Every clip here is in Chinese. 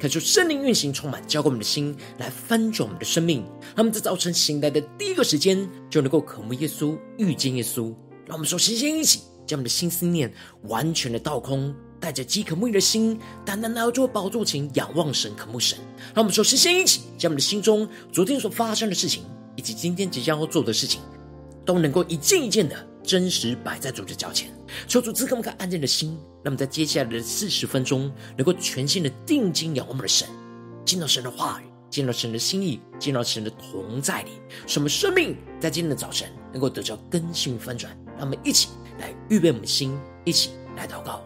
恳求圣灵运行，充满浇灌我们的心，来翻转我们的生命。他们在早晨醒来的第一个时间，就能够渴慕耶稣、遇见耶稣。让我们说，先先一起将我们的心思念完全的倒空。带着饥渴沐浴的心，单单来到宝座前仰望神、渴慕神。让我们说，先一起将我们的心中昨天所发生的事情，以及今天即将要做的事情，都能够一件一件的真实摆在主的脚前。求主赐给我们安静的心，那么在接下来的四十分钟，能够全心的定睛仰望我们的神，见到神的话语，见到神的心意，见到神的同在里，使我们生命在今天的早晨能够得到更新翻转。让我们一起来预备我们的心，一起来祷告。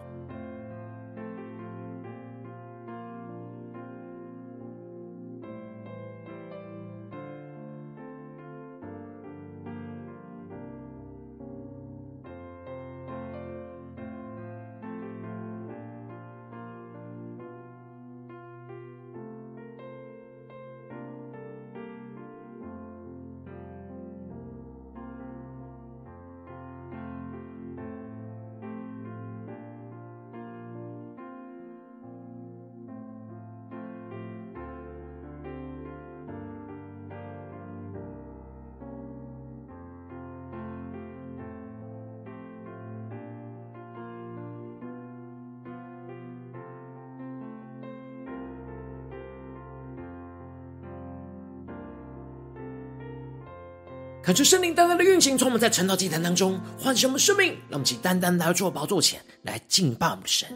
看出圣灵单单的运行，从我们在晨祷祭坛当中唤醒我们生命，让我们起单单来到宝座前来敬拜我们的神。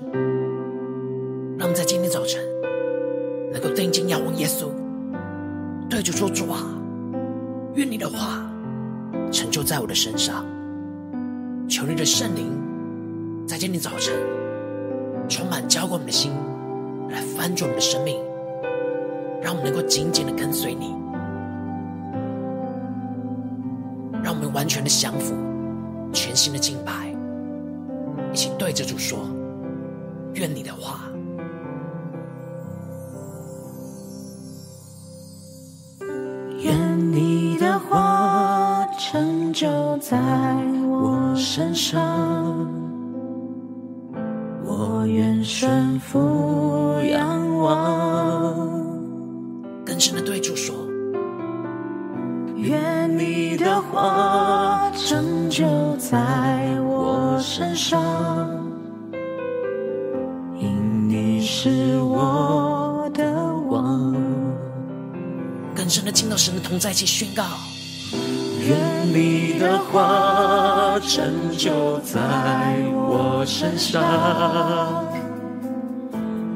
让我们在今天早晨能够定睛仰望耶稣，对着说主啊，愿你的话成就在我的身上。求你的圣灵在今天早晨充满浇灌我们的心，来翻转我们的生命，让我们能够紧紧的跟随你。全的降服，全新的敬拜，一起对着主说：愿你的话，愿你的话成就在我身上，我愿顺服到神的同在一起宣告。愿你的话成就在我身上，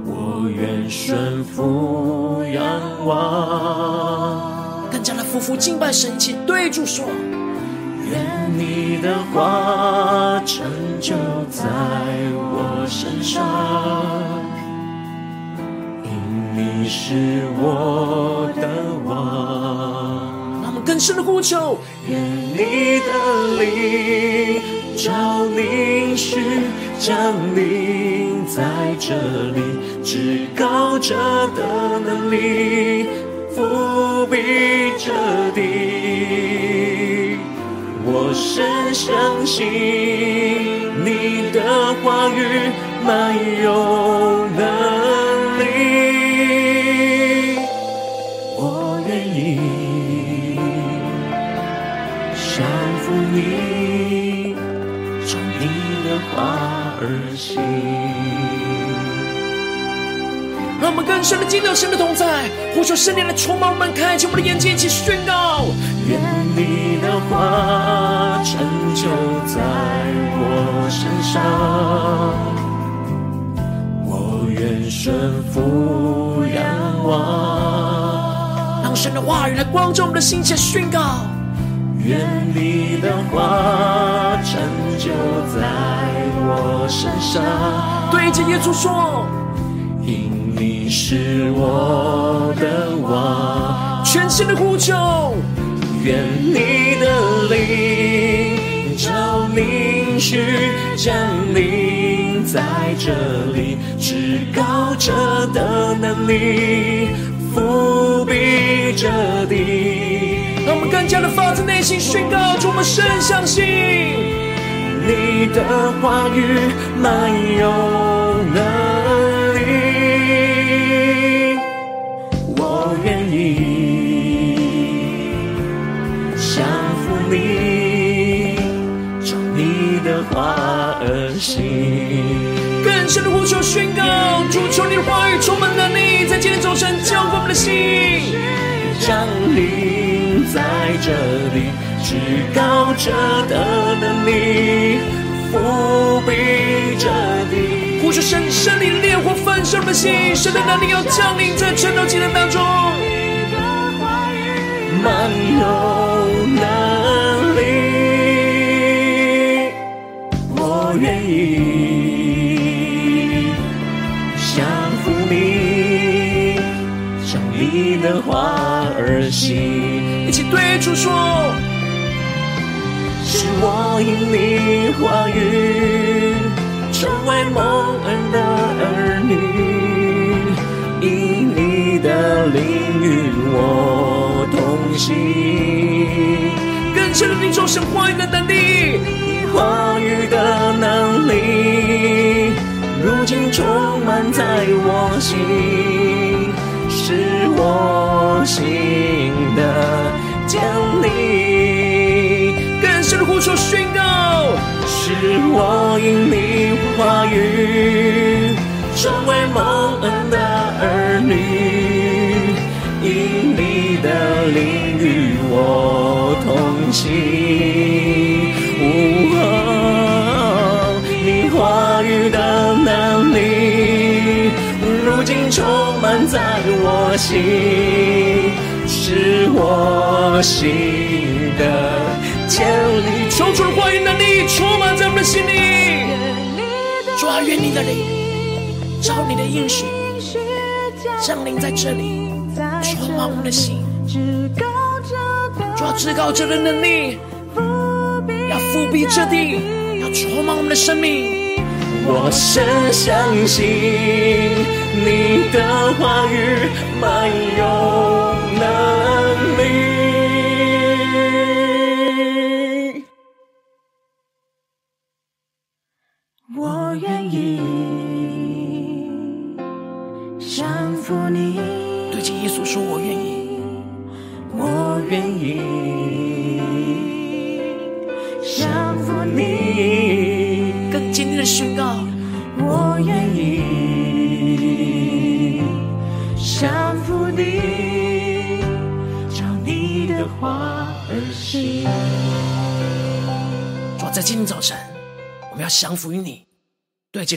我愿顺服仰望。更加的夫妇敬拜神，一起对主说：愿你的话成就在我身上，你是我的王。让我们更深的呼求：愿你的灵照凝视降临在这里，至高者的能力。覆庇着底，我深相信你的话语满有能意降服你，照你的话而行。让我们更深的进到神的同在，呼求圣灵的充满我们，开启我们的眼睛，一起宣告：愿你的话成就在我身上，我愿顺服仰望。神的话语来光照我们的心，且宣告：愿你的话成就在我身上。对着耶稣说。因你是我的深的呼求。愿你的灵照灵区降临在这里，至高者的能力覆庇着地。让我们更加的发自内心宣告，主，我们深相信你的话语满有能力，我愿意降服你，从你的。话而行，更深的呼求宣告，主求你的话语充满能力，今天早晨浇灌我们的心，降临在这里，至高者的能力覆庇着地，呼求神圣灵烈火焚烧我们的心，神的能力要降临在晨祷祭坛当中，满有对主说：是我因你话语成为蒙恩的儿女，因你的灵与我同行。更深的领受神话语的能力。话语的能力，如今充满在我心，是我心的坚立。更深的呼求宣告，是我因你话语成为蒙恩的儿女，因你的灵与我同行。你话语的能力，如今充满在我心，是我心的坚立。求主的话语能力充满在我们的心里。主啊，愿你的灵，照你的应许，降临在这里，充满我们的心。主啊，至高者的能力。要覆庇这地，要充满我们的生命。我深相信你的话语满有能力。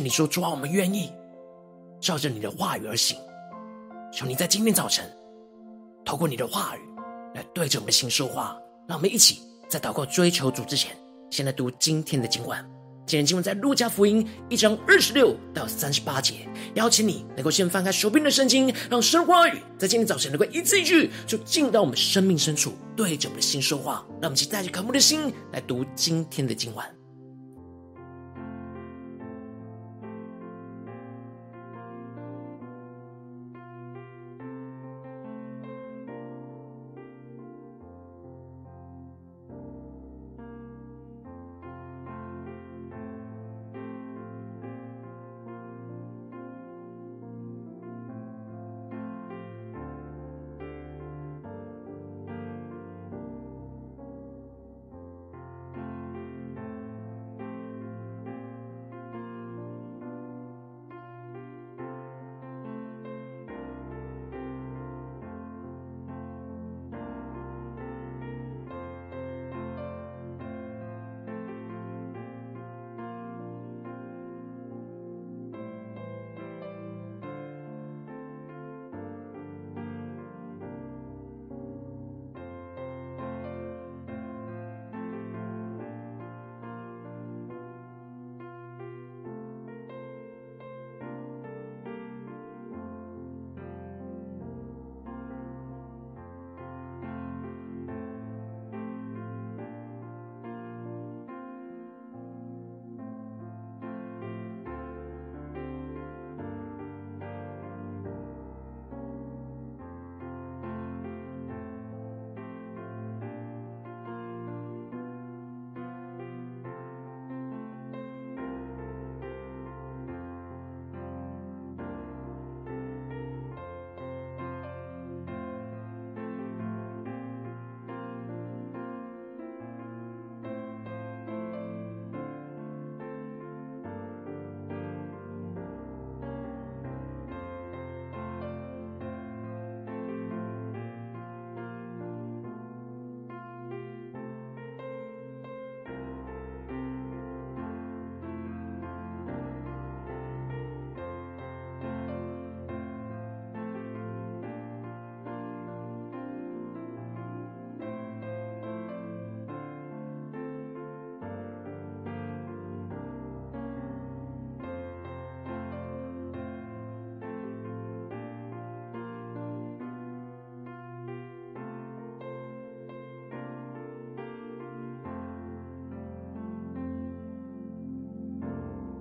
你说：“主啊，我们愿意照着你的话语而行。”求你在今天早晨，透过你的话语来对着我们的心说话，让我们一起在祷告追求主之前。先来读今天的经文，今天经文在路加福音一章二十六到三十八节。邀请你能够先翻开手边的圣经，让神话语在今天早晨能够一字一句就进到我们生命深处，对着我们的心说话。让我们一起带着渴慕的心来读今天的经文。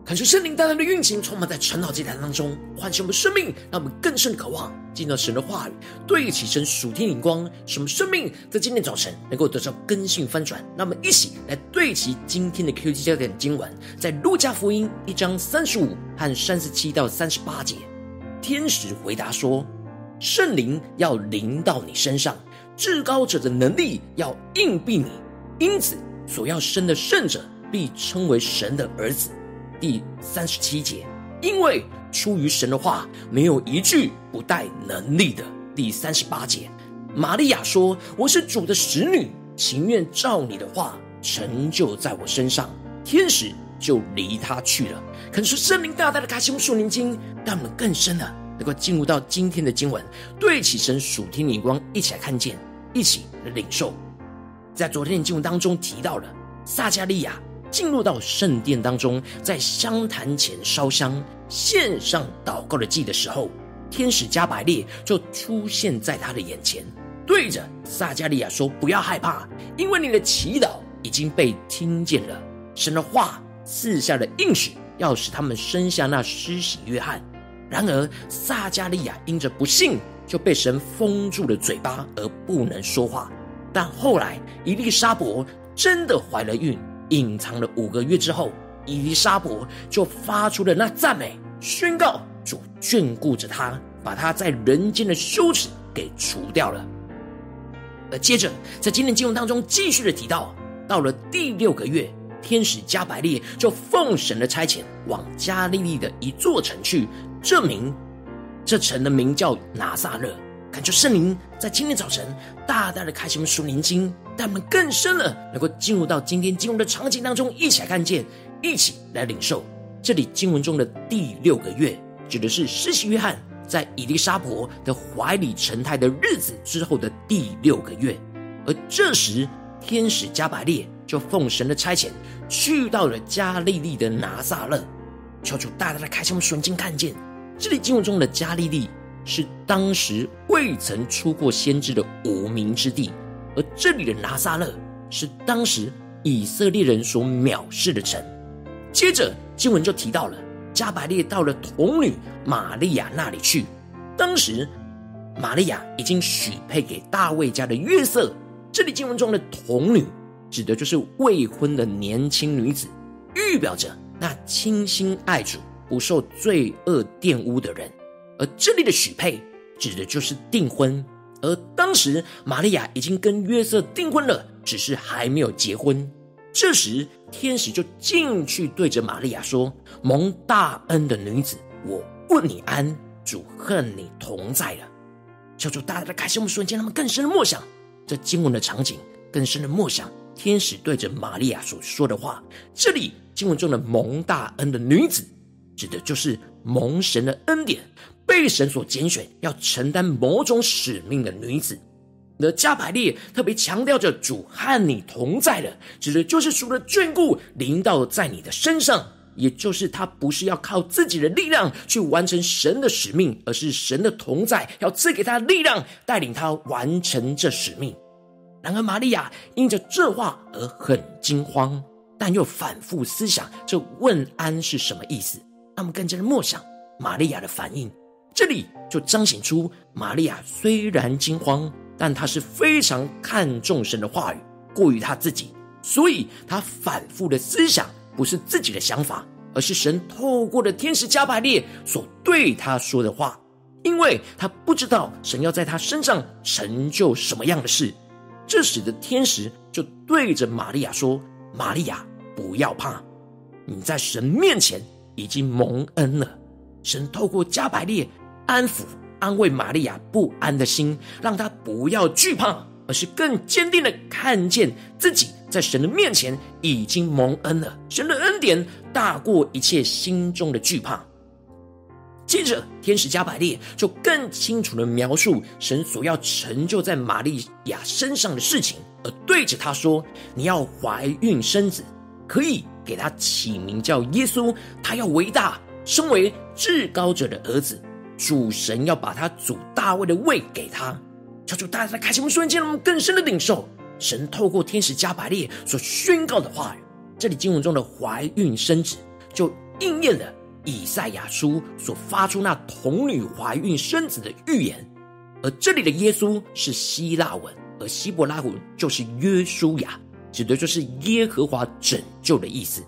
感受圣灵带来的运行，充满在晨祷祭坛当中，唤醒我们生命，让我们更深渴望进到神的话语，对齐神属天灵光，使我们生命在今天早晨能够得到更新翻转。让我们一起来对齐今天的 QT 焦点经文，在路加福音一章三十五和三十七到三十八节。天使回答说：“圣灵要临到你身上，至高者的能力要应庇你，因此所要生的圣者必称为神的儿子。”第三十七节，因为出于神的话，没有一句不带能力的。第三十八节，玛利亚说：“我是主的使女，情愿照你的话成就在我身上。”天使就离他去了。可是圣灵大大的开启我们属灵经，让我们更深的能够进入到今天的经文，对起神属天灵光，一起来看见，一起领受。在昨天的经文当中提到了撒迦利亚。进入到圣殿当中，在香坛前烧香、献上祷告的祭的时候，天使加百列就出现在他的眼前，对着撒迦利亚说：“不要害怕，因为你的祈祷已经被听见了。神的话赐下的应许，要使他们生下那施洗约翰。然而撒迦利亚因着不信，就被神封住了嘴巴，而不能说话。但后来伊丽莎伯真的怀了孕。”隐藏了五个月之后，伊丽莎伯就发出了那赞美，宣告主眷顾着他，把他在人间的羞耻给除掉了。而接着，在今天经文当中继续的提到，到了第六个月，天使加百列就奉神的差遣，往加利利的一座城去，这名这城的名叫拿撒勒。感觉圣灵在今天早晨大大的开启我们属灵经，让我们更深了能够进入到今天经文的场景当中，一起来看见，一起来领受。这里经文中的第六个月，指的是施洗约翰在以利沙伯的怀里成胎的日子之后的第六个月，而这时天使加百列就奉神的差遣，去到了加利利的拿撒勒，求主大大的开启我们属灵经，看见这里经文中的加利利。是当时未曾出过先知的无名之地，而这里的拿撒勒是当时以色列人所藐视的城。接着经文就提到了加百列到了童女玛利亚那里去，当时玛利亚已经许配给大卫家的约瑟。这里经文中的童女指的就是未婚的年轻女子，预表着那倾心爱主、不受罪恶玷污的人。而这里的许配指的就是订婚，而当时玛利亚已经跟约瑟订婚了，只是还没有结婚。这时天使就进去对着玛利亚说：“蒙大恩的女子，我问你安，主和你同在了。”求主大大的开启我们瞬间，他们更深的默想这经文的场景，更深的默想天使对着玛利亚所说的话。这里经文中的蒙大恩的女子，指的就是蒙神的恩典。被神所拣选，要承担某种使命的女子，而加百列特别强调着主和你同在的，指的就是主的眷顾临到在你的身上，也就是他不是要靠自己的力量去完成神的使命，而是神的同在要赐给他力量，带领他完成这使命。然而玛利亚因着这话而很惊慌，但又反复思想这问安是什么意思，那么更加的默想玛利亚的反应。这里就彰显出，玛利亚虽然惊慌，但她是非常看重神的话语，过于她自己，所以她反复的思想不是自己的想法，而是神透过的天使加百列所对她说的话，因为她不知道神要在她身上成就什么样的事，这使得天使就对着玛利亚说：“玛利亚，不要怕，你在神面前已经蒙恩了。”神透过加百列。安抚、安慰玛利亚不安的心，让她不要惧怕，而是更坚定的看见自己在神的面前已经蒙恩了。神的恩典大过一切心中的惧怕。接着，天使加百列就更清楚的描述神所要成就在玛利亚身上的事情，而对着他说：“你要怀孕生子，可以给他起名叫耶稣，他要伟大，身为至高者的儿子。”主神要把他主大卫的位给他，求主大家在开启我们瞬间，让我们更深的领受神透过天使加百列所宣告的话语。这里经文中的怀孕生子，就应验了以赛亚书所发出那童女怀孕生子的预言。而这里的耶稣是希腊文，而希伯拉文就是约书亚，指的就是耶和华拯救的意思。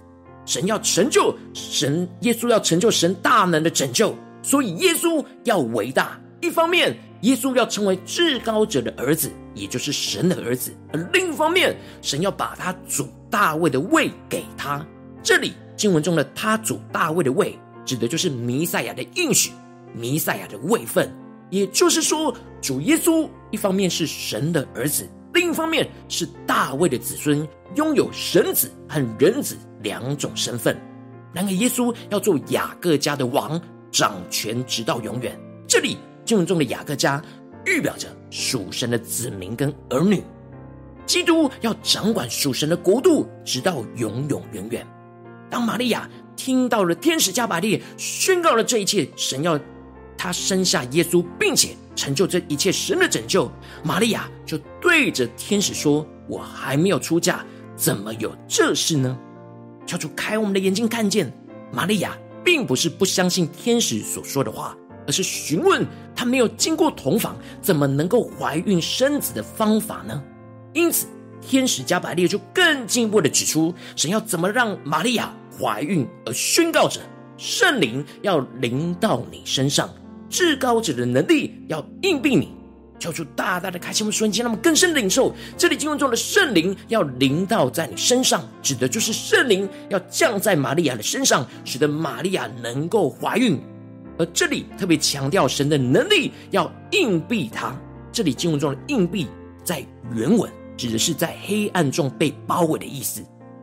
神要成就神，耶稣要成就神大能的拯救，所以耶稣要伟大。一方面，耶稣要成为至高者的儿子，也就是神的儿子；而另一方面，神要把他主大卫的位给他。这里经文中的他主大卫的位，指的就是弥赛亚的应许，弥赛亚的位分。也就是说，主耶稣一方面是神的儿子，另一方面是大卫的子孙，拥有神子和人子两种身份。然而，耶稣要做雅各家的王，掌权直到永远。这里经文中的雅各家，预表着属神的子民跟儿女。基督要掌管属神的国度，直到永永远远。当玛利亚听到了天使加百列宣告了这一切，神要。他生下耶稣，并且成就这一切神的拯救。玛利亚就对着天使说：“我还没有出嫁，怎么有这事呢？”求主开我们的眼睛，看见玛利亚并不是不相信天使所说的话，而是询问她没有经过同房，怎么能够怀孕生子的方法呢？因此，天使加百列就更进一步的指出，神要怎么让玛利亚怀孕，而宣告着圣灵要临到你身上。至高者的能力要应庇你，求主大大的开启我们瞬间，让我们更深的领受这里经文中的圣灵要临到在你身上，指的就是圣灵要降在玛利亚的身上，使得玛利亚能够怀孕。而这里特别强调神的能力要硬币，它。这里经文中的硬币在原文指的是在黑暗中被包围的意思。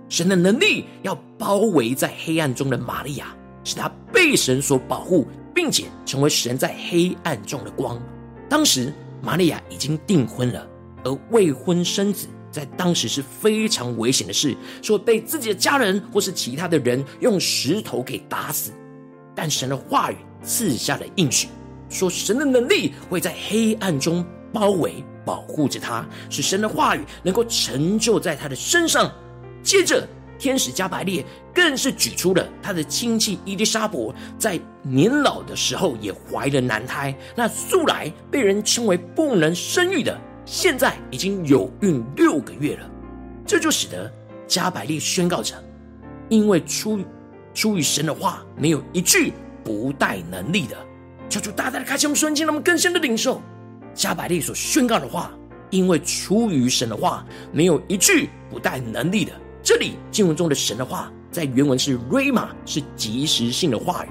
神的能力要包围在黑暗中的玛利亚，使她被神所保护。并且成为神在黑暗中的光。当时玛利亚已经订婚了，而未婚生子在当时是非常危险的事，说被自己的家人或是其他的人用石头给打死。但神的话语赐下了应许，说神的能力会在黑暗中包围保护着他，使神的话语能够成就在他的身上。接着。天使加百列更是举出了他的亲戚伊丽莎白在年老的时候也怀了男胎，那素来被人称为不能生育的，现在已经有孕六个月了。这就使得加百列宣告着：因为出出于神的话，没有一句不带能力的。求主大大的开启我们瞬间，让我们更深的领受加百列所宣告的话，因为出于神的话，没有一句不带能力的。这里经文中的神的话，在原文是 RMA 是即时性的话语，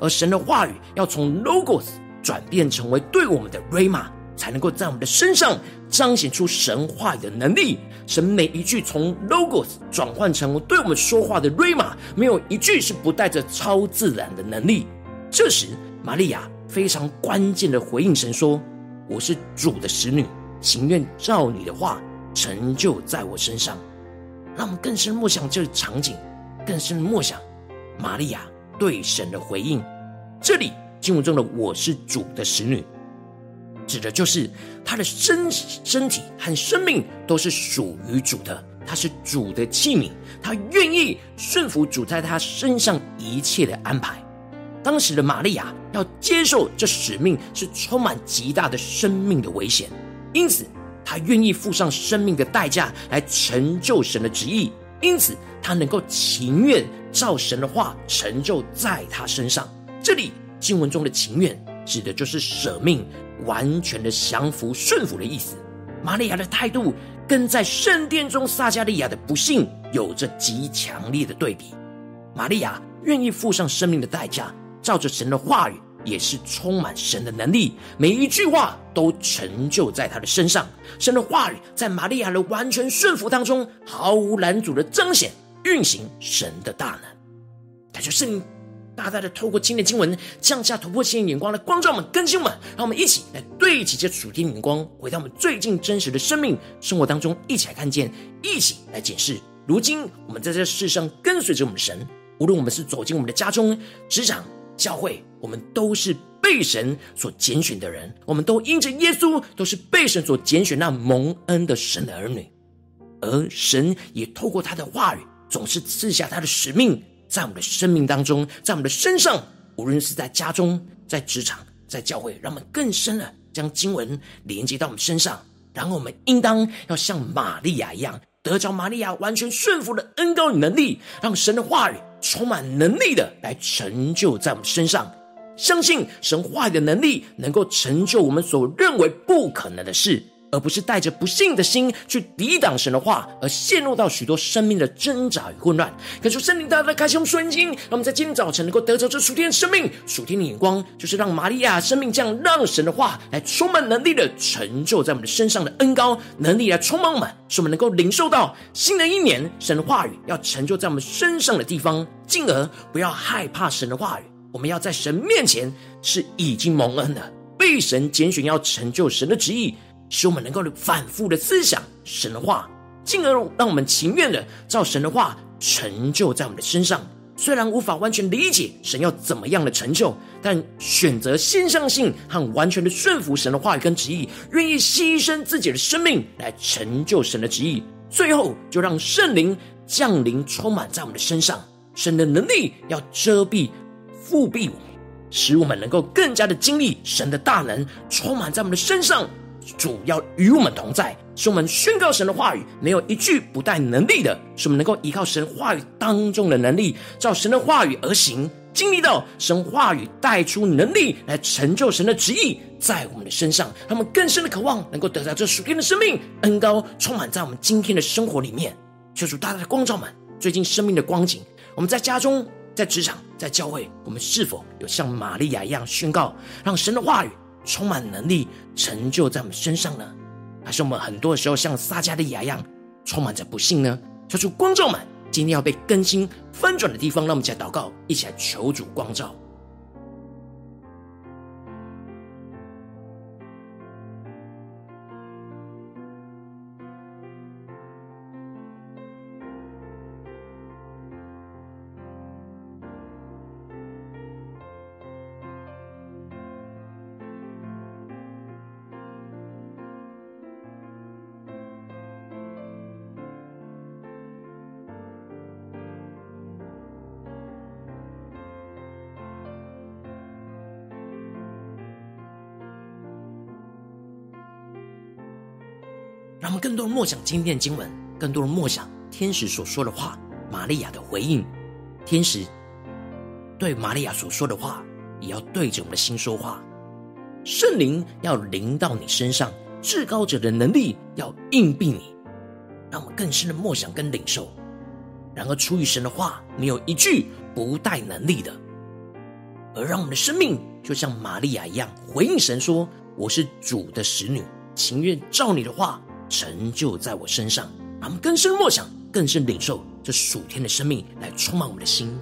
而神的话语要从 Logos 转变成为对我们的 RMA 才能够在我们的身上彰显出神话语的能力。神每一句从 Logos 转换成对我们说话的 RMA 没有一句是不带着超自然的能力。这时，玛利亚非常关键的回应神说：“我是主的使女，情愿照你的话成就在我身上。”让我们更深默想这个场景，更深默想玛利亚对神的回应。这里经文中的“我是主的使女”，指的就是她的身身体和生命都是属于主的，她是主的器皿，她愿意顺服主在她身上一切的安排。当时的玛利亚要接受这使命，是充满极大的生命的危险，因此。他愿意付上生命的代价来成就神的旨意，因此他能够情愿照神的话成就在他身上。这里经文中的情愿指的就是舍命、完全的降服、顺服的意思。玛利亚的态度跟在圣殿中撒加利亚的不幸有着极强烈的对比。玛利亚愿意付上生命的代价，照着神的话语。也是充满神的能力，每一句话都成就在他的身上。神的话语在玛利亚的完全顺服当中，毫无拦阻的彰显运行神的大能。他就圣大大的透过今天的经文降下突破性的眼光的光照们、更新我们，让我们一起来对齐这属天眼光，回到我们最近真实的生命生活当中，一起来看见，一起来检视。如今我们在这世上跟随着我们神，无论我们是走进我们的家中、职场。教会，我们都是被神所拣选的人，我们都因着耶稣，都是被神所拣选那蒙恩的神的儿女，而神也透过他的话语，总是赐下他的使命，在我们的生命当中，在我们的身上，无论是在家中、在职场、在教会，让我们更深的将经文连接到我们身上。然后我们应当要像玛利亚一样，得着玛利亚完全顺服的恩膏与能力，让神的话语充满能力的来成就在我们身上。相信神话语的能力能够成就我们所认为不可能的事。而不是带着不信的心去抵挡神的话，而陷入到许多生命的挣扎与混乱。可是圣灵大大开启我们属灵经，让我们在今天早晨能够得着这属天的生命、属天的眼光，就是让玛利亚生命这样，让神的话来充满能力的成就在我们的身上的恩膏能力来充满我们，使我们能够领受到新的一年神的话语要成就在我们身上的地方，进而不要害怕神的话语。我们要在神面前是已经蒙恩的，被神拣选要成就神的旨意。使我们能够反复的思想神的话，进而让我们情愿的照神的话成就在我们的身上。虽然无法完全理解神要怎么样的成就，但选择先相信和完全的顺服神的话语跟旨意，愿意牺牲自己的生命来成就神的旨意。最后，就让圣灵降临充满在我们的身上，神的能力要遮蔽、覆庇我们，使我们能够更加的经历神的大能充满在我们的身上。主要与我们同在，使我们宣告神的话语没有一句不带能力的，使我们能够依靠神话语当中的能力，照神的话语而行，经历到神话语带出能力来成就神的旨意在我们的身上，他们更深的渴望能够得到这属天的生命恩膏充满在我们今天的生活里面。求主大大的光照们最近生命的光景，我们在家中、在职场、在教会，我们是否有像玛利亚一样宣告，让神的话语充满能力，成就在我们身上呢？还是我们很多的时候像撒加利亚一样，充满着不幸呢？求主光照们，今天要被更新翻转的地方，让我们一起来祷告，一起来求主光照。默想今天经文，更多的默想天使所说的话，玛利亚的回应。天使对玛利亚所说的话，也要对着我们的心说话。圣灵要临到你身上，至高者的能力要应庇你，让我们更深的默想跟领受。然而，出于神的话，没有一句不带能力的，而让我们的生命就像玛利亚一样，回应神说：“我是主的使女，情愿照你的话。”成就在我身上，让我们更深默想，更深领受这属天的生命来充满我们的心。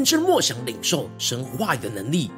更深默想领受神话语的能力，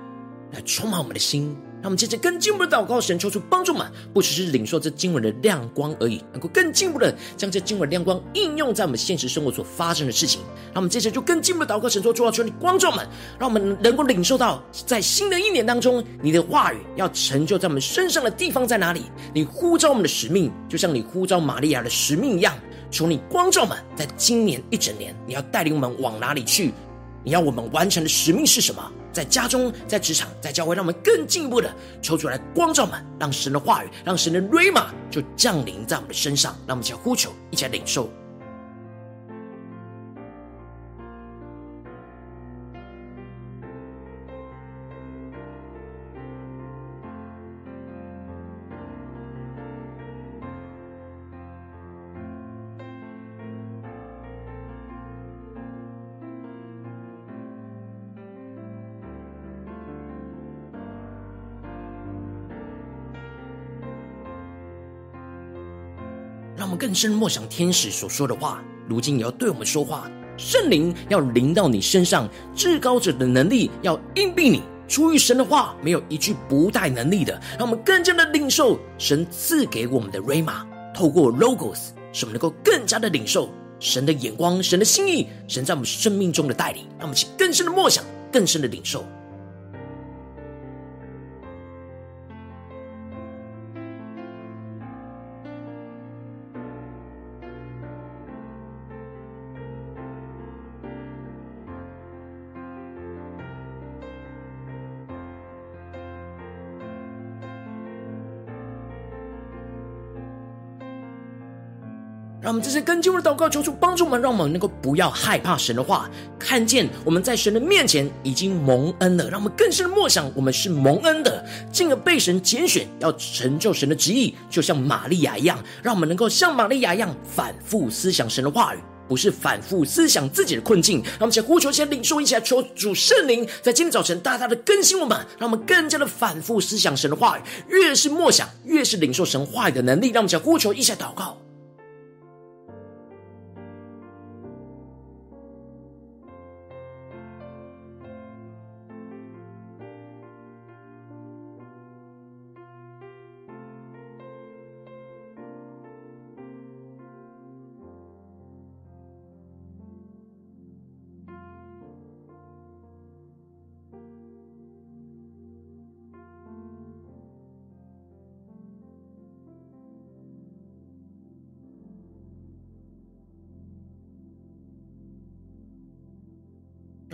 来充满我们的心。让我们接着更进一步的祷告，神求出帮助们，不只是领受这经文的亮光而已，能够更进一步的将这经文亮光应用在我们现实生活所发生的事情。让我们接着就更进一步的祷告，神说：主啊，求你光照们，让我们能够领受到，在新的一年当中，你的话语要成就在我们身上的地方在哪里？你呼召我们的使命，就像你呼召玛利亚的使命一样。求你光照们，在今年一整年，你要带领我们往哪里去？你要我们完成的使命是什么？在家中，在职场，在教会，让我们更进一步的求主来光照们，让神的话语，让神的瑞玛就降临在我们的身上，让我们一起来呼求，一起来领受。更深默想天使所说的话，如今也要对我们说话。圣灵要临到你身上，至高者的能力要应庇你。出于神的话，没有一句不带能力的。让我们更加的领受神赐给我们的 Rhema，透过 Logos，使我们能够更加的领受神的眼光、神的心意、神在我们生命中的带领。让我们去更深的默想，更深的领受。让我们这些更进入的祷告，求主帮助我们，让我们能够不要害怕神的话，看见我们在神的面前已经蒙恩了。让我们更深的默想，我们是蒙恩的，进而被神拣选，要成就神的旨意，就像玛利亚一样。让我们能够像玛利亚一样，反复思想神的话语，不是反复思想自己的困境。让我们先呼求，先领受，一起来求主圣灵在今天早晨大大的更新我们，让我们更加的反复思想神的话语。越是默想，越是领受神话语的能力。让我们先呼求，一起来祷告。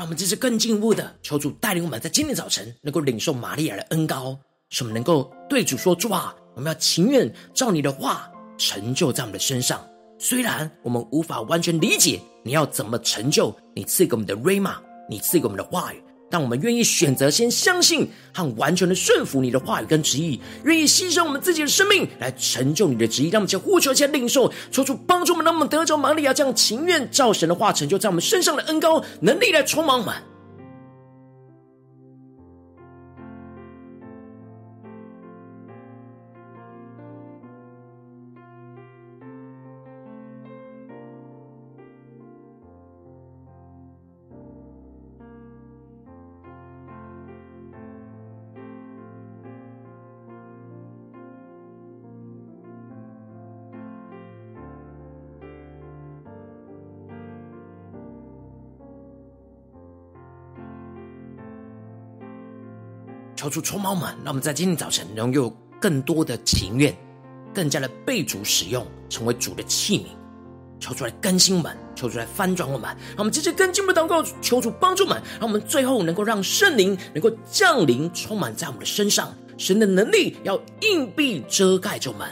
我们这次更进一步的求主带领我们，在今天早晨能够领受玛利亚的恩膏，使我们能够对主说：“主啊，我们要情愿照你的话成就在我们的身上。虽然我们无法完全理解你要怎么成就，你赐给我们的瑞玛你赐给我们的话语。”但我们愿意选择先相信和完全的顺服你的话语跟旨意，愿意牺牲我们自己的生命来成就你的旨意。让我们先呼求，先领受，求主帮助我们，让我们得着玛利亚这样情愿照神的话成就在我们身上的恩高能力来充满我们。求主充满们，让我们在今天早晨能有更多的情愿，更加的被主使用，成为主的器皿。求出来更新我们，求出来翻转我们。让我们直接更进一步祷告，求主帮助我们，让我们最后能够让圣灵能够降临，充满在我们的身上。神的能力要硬币遮盖着我们。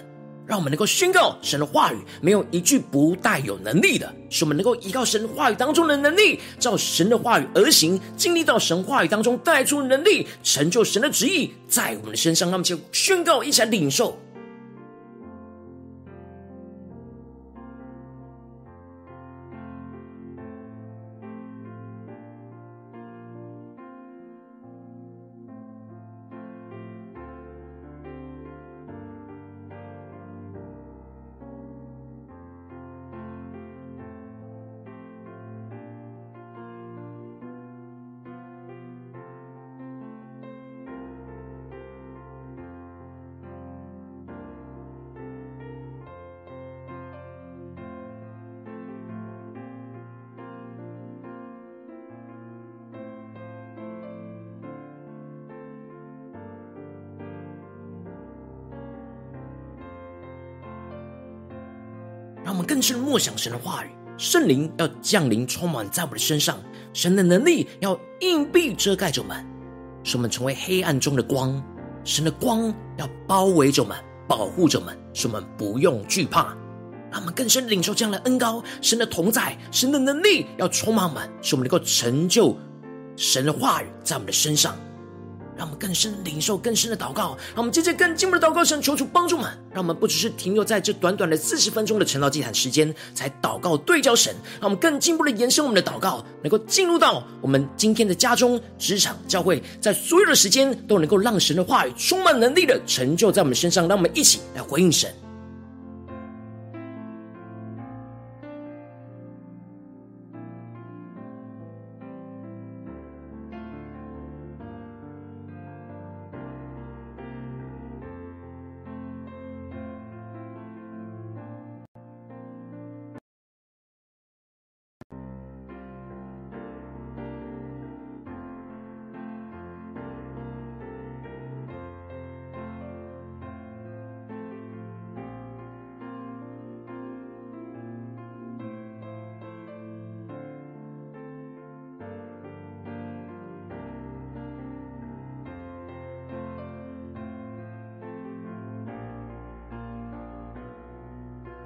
让我们能够宣告神的话语，没有一句不带有能力的，使我们能够依靠神话语当中的能力，照神的话语而行，经历到神话语当中带出能力，成就神的旨意在我们的身上。那么就宣告，一起来领受。我们更深默想神的话语，圣灵要降临，充满在我们的身上。神的能力要硬币遮盖着我们，使我们成为黑暗中的光。神的光要包围着我们，保护着我们，使我们不用惧怕。让我们更深领受这样的恩膏，神的同在，神的能力要充满我们，使我们能够成就神的话语在我们的身上。让我们更深领受更深的祷告，让我们接着更进步的祷告，神求主帮助们，让我们不只是停留在这短短的四十分钟的晨祷祭坛时间才祷告对焦神，让我们更进步的延伸我们的祷告，能够进入到我们今天的家中、职场、教会，在所有的时间都能够让神的话语充满能力的成就在我们身上，让我们一起来回应神。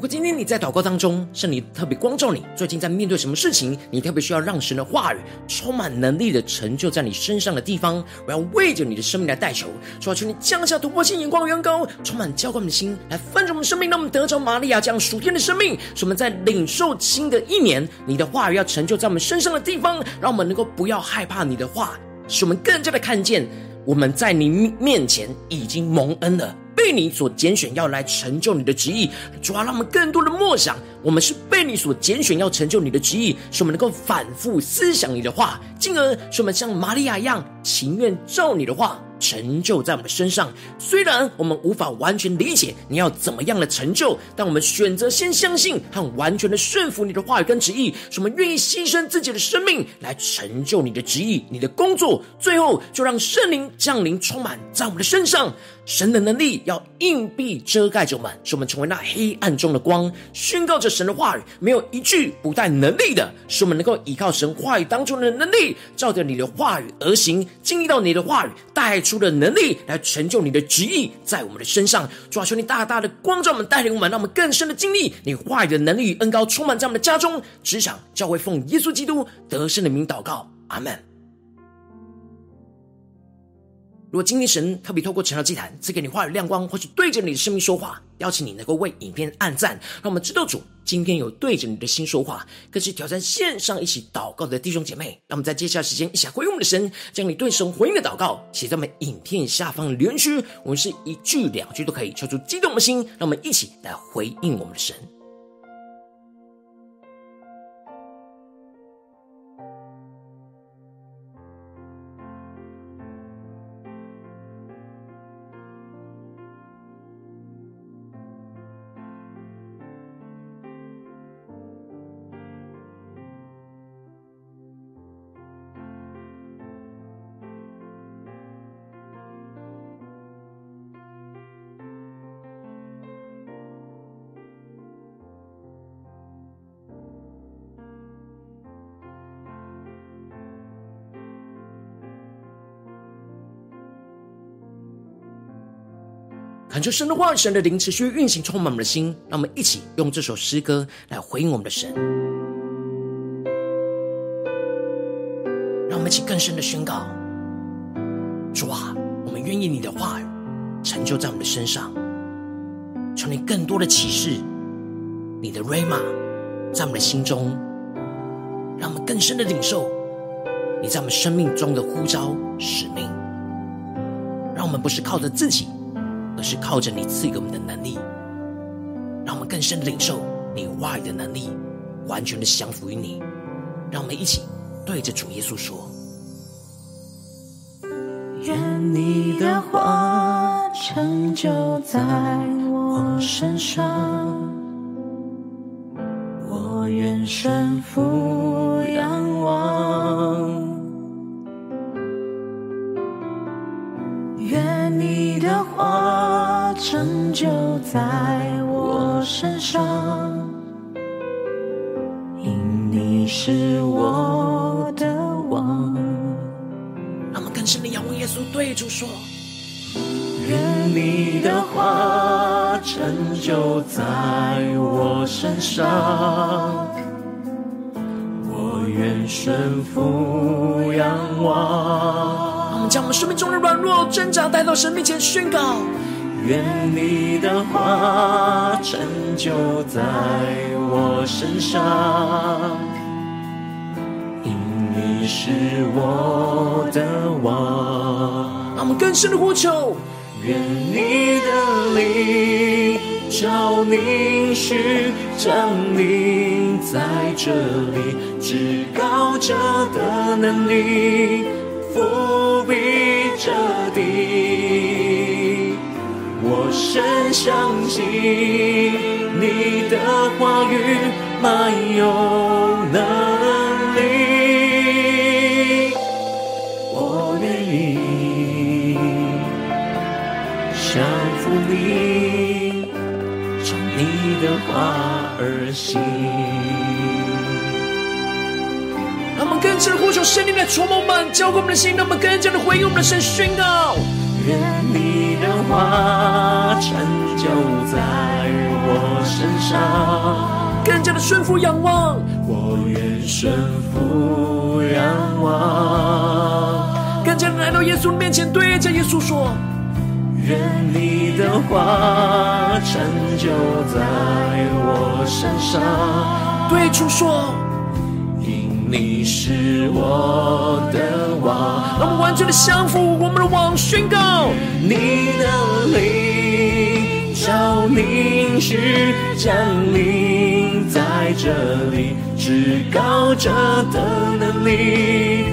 如果今天你在祷告当中，圣灵特别光照你，最近在面对什么事情，你特别需要让神的话语充满能力的成就在你身上的地方，我要为着你的生命来代求，说求你降下突破性眼光，远高，充满浇灌的心，来翻转我们生命，让我们得着玛利亚这样属天的生命，使我们在领受新的一年，你的话语要成就在我们身上的地方，让我们能够不要害怕你的话，使我们更加的看见我们在你面前已经蒙恩了。被你所拣选，要来成就你的旨意，主啊，让我们更多的默想，我们是被你所拣选，要成就你的旨意，使我们能够反复思想你的话，进而使我们像玛利亚一样，情愿照你的话。成就在我们身上，虽然我们无法完全理解你要怎么样的成就，但我们选择先相信和完全的顺服你的话语跟旨意，使我们愿意牺牲自己的生命来成就你的旨意、你的工作。最后，就让圣灵降临，充满在我们的身上。神的能力要硬币遮盖着我们，使我们成为那黑暗中的光，宣告着神的话语，没有一句不带能力的，使我们能够依靠神话语当中的能力，照着你的话语而行，经历到你的话语带出的能力来成就你的旨意在我们的身上，主啊，求你大大的光照我们，带领我们，让我们更深的经历你话语的能力与恩高，充满在我们的家中、职场、教会，奉耶稣基督得胜的名祷告，阿门。如果今天神特别透过晨祷祭坛赐给你话语亮光，或是对着你的生命说话，邀请你能够为影片按赞，让我们知道主今天有对着你的心说话，更是挑战线上一起祷告的弟兄姐妹。让我们在接下来时间一起回应我们的神，将你对神回应的祷告写在我们影片下方的留言区，我们是一句两句都可以敲出激动的心，让我们一起来回应我们的神。恳求神的话、神的灵持续运行，充满我们的心。让我们一起用这首诗歌来回应我们的神。让我们一起更深的宣告：主啊，我们愿意你的话语成就在我们的身上。求你更多的启示你的 Rhema 在我们的心中，让我们更深的领受你在我们生命中的呼召使命。让我们不是靠着自己。而是靠着你赐给我们的能力，让我们更深的领受你话语的能力，完全的降服于你。让我们一起对着主耶稣说：愿你的话成就在我身上，我愿顺服成就在我身上，我愿顺服仰望。让我们将我们生命中的软弱挣扎带到神面前宣告。愿你的话成就在我身上，因你是我的王。让我们更深的呼求。愿你的灵照凝实降临在这里，至高者的能力覆庇这地。我深相信你的话语满有能的话而行。让我们更深的呼求圣灵来触摸们，浇灌我们的心，让我们更加的回应我们的神宣告。愿你的话成就在我身上，更加的顺服仰望。我愿顺服仰望，更加的来到耶稣面前，对着耶稣说：愿你的话成就在我身上，对主说。因你是我的王，让我们完全的降服我们的王，宣告。你的灵照凝实降临在这里，至高者的能力。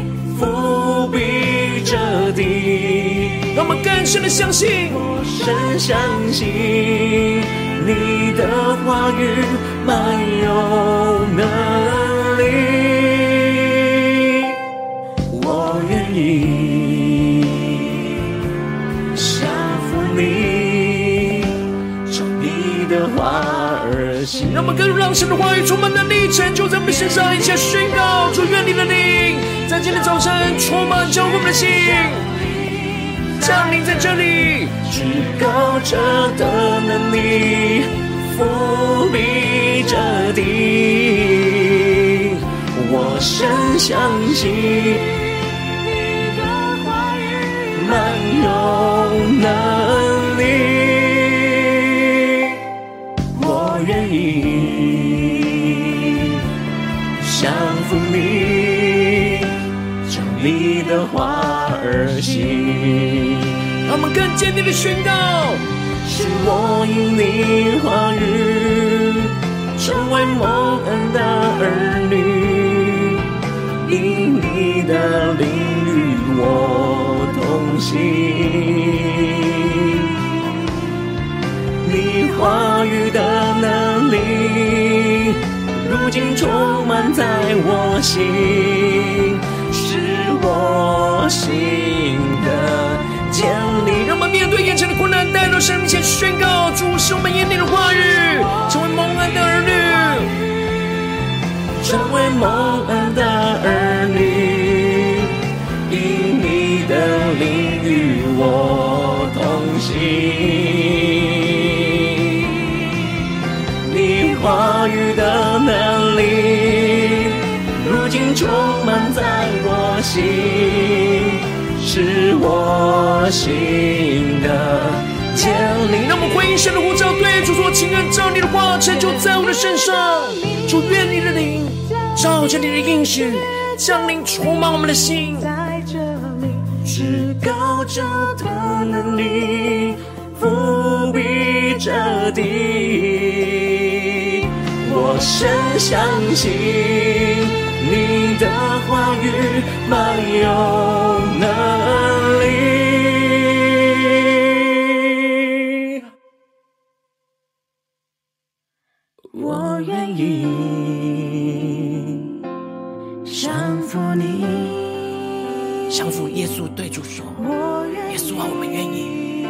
更深的相信，我深相信你的话语满有能力。我愿意降服你，从你的话而行。让我们更让神的话语充满能力，成就在我们身上，一切宣告。主愿你的灵在今天早晨充满浇灌我们的心，降临在这里，至高者的能力覆庇这地，我深相信。满有能力，我愿意降服你，你的话而行。让我们更坚定的宣告：是我因你话语成为蒙恩的儿女，因你的灵与我。同行，你话语的能力，如今充满在我心，我心的坚立。让我们面对眼前的困难，带到神面前宣告：主是我们眼里的话语，成为蒙恩的儿女，成为蒙恩的是我心的坚立。让我们回应神的呼召，对主说：“亲爱照你的话成就在我的身上。”主愿你的灵照着你的应许，降临充满我们的心。至高者的能力覆庇这地，我深相信你的话语满有能力，我愿意降服你。降服耶稣，对主说：“耶稣啊，我们愿意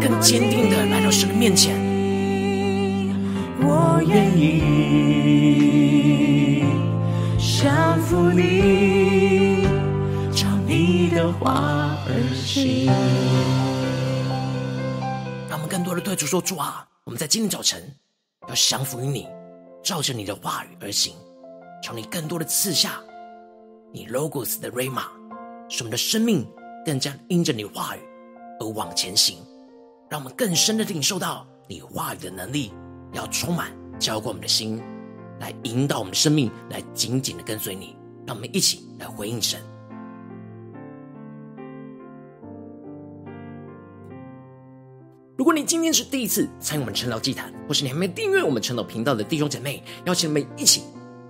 更坚定的来到神的面前。而行。”让我们更多的对主说：“主啊，我们在今天早晨要降服于你，照着你的话语而行。”求你更多的赐下你 Logos 的 Rama，使我们的生命更加因着你话语而往前行，让我们更深的领受到你话语的能力，要充满浇灌我们的心，来引导我们的生命，来紧紧的跟随你。让我们一起来回应神。如果你今天是第一次参与我们晨祷祭坛，或是你还没订阅我们晨祷频道的弟兄姐妹，邀请你们一起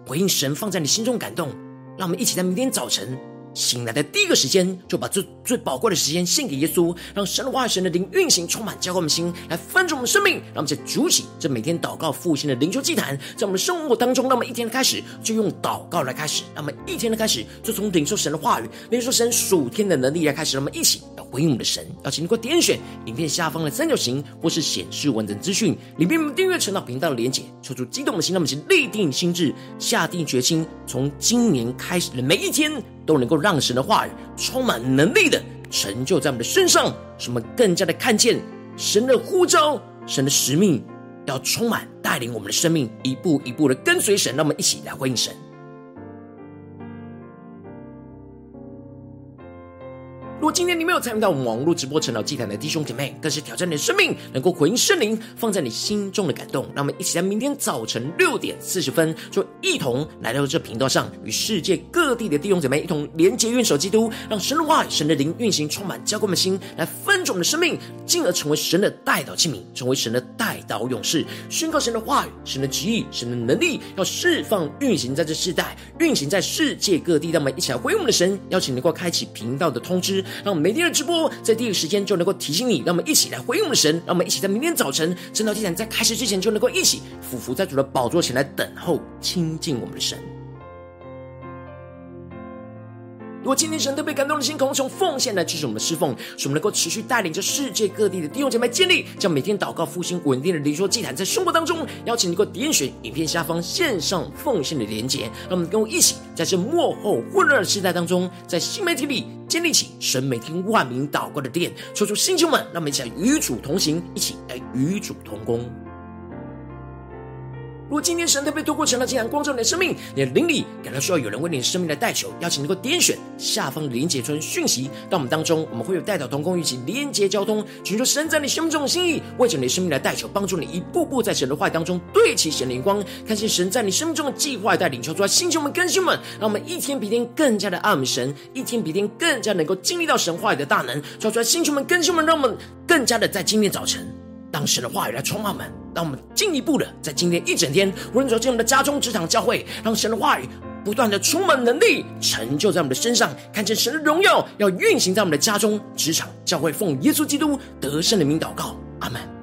回应神放在你心中感动，让我们一起在明天早晨醒来的第一个时间，就把最最宝贵的时间献给耶稣，让神的话语、神的灵运行，充满浇灌我们心，来分盛我们生命。让我们在举起这每天祷告复兴的灵修祭坛，在我们生活当中，那么一天的开始就用祷告来开始，那么一天的开始就从领受神的话语、领受神属天的能力来开始，让我们一起来。回应我们的神，邀请你给我点选影片下方的三角形，或是显示完整资讯里面我们订阅晨祷频道的连结，抽出激动的心，让我们立定心志，下定决心，从今年开始的每一天，都能够让神的话语充满能力的成就在我们的身上，使我们更加的看见神的呼召，神的使命要充满带领我们的生命，一步一步的跟随神。让我们一起来回应神。如果今天你没有参与到我们网络直播晨祷祭坛的弟兄姐妹，更是挑战你的生命，能够回应圣灵放在你心中的感动。让我们一起在明天早晨六点四十分，就一同来到这频道上，与世界各地的弟兄姐妹一同连结、运手基督，让神的话语、神的灵运行，充满浇灌我们心，来分盛我们的生命，进而成为神的代祷器皿，成为神的代祷勇士，宣告神的话语、神的旨意、神的能力，要释放、运行在这世代，运行在世界各地。让我们一起来回应我们的神，邀请能够开启频道的通知。让我们每天的直播在第一时间就能够提醒你，让我们一起来回应我们的神，让我们一起在明天早晨正道祭坛在开始之前就能够一起俯伏在主的宝座前来等候亲近我们的神。如果今天神特别感动的心，从奉献来支持我们的侍奉，使我们能够持续带领着世界各地的弟兄姐妹建立，将每天祷告复兴稳定的灵修祭坛，在生活当中，邀请你给我点选影片下方线上奉献的连结，让我们跟我一起在这幕后混乱的时代当中，在新媒体里建立起神每天万名祷告的殿，抽出星球们，让我们一起来与主同行，一起来与主同工。如果今天神特别透过晨祷祭坛光照你的生命，你的灵里感到需要有人为你的生命来代求，邀请能够点选下方的连结传讯息到我们当中，我们会有代祷同工一起连结交通，寻求神在你生命中的心意，为着你的生命来代求，帮助你一步步在神的话语当中对齐神灵光，看见神在你生命中的计划带领，求出来星球们更新们，让我们一天比一天更加的爱神，一天比一天更加能够经历到神话语的大能，求出来星球们更新们，让我们更加的在今天早晨。让神的话语来充满我们，让我们进一步的在今天一整天，无论走进我们的家中、职场、教会，让神的话语不断的充满能力，成就在我们的身上，看见神的荣耀要运行在我们的家中、职场、教会，奉耶稣基督得胜的名祷告，阿门。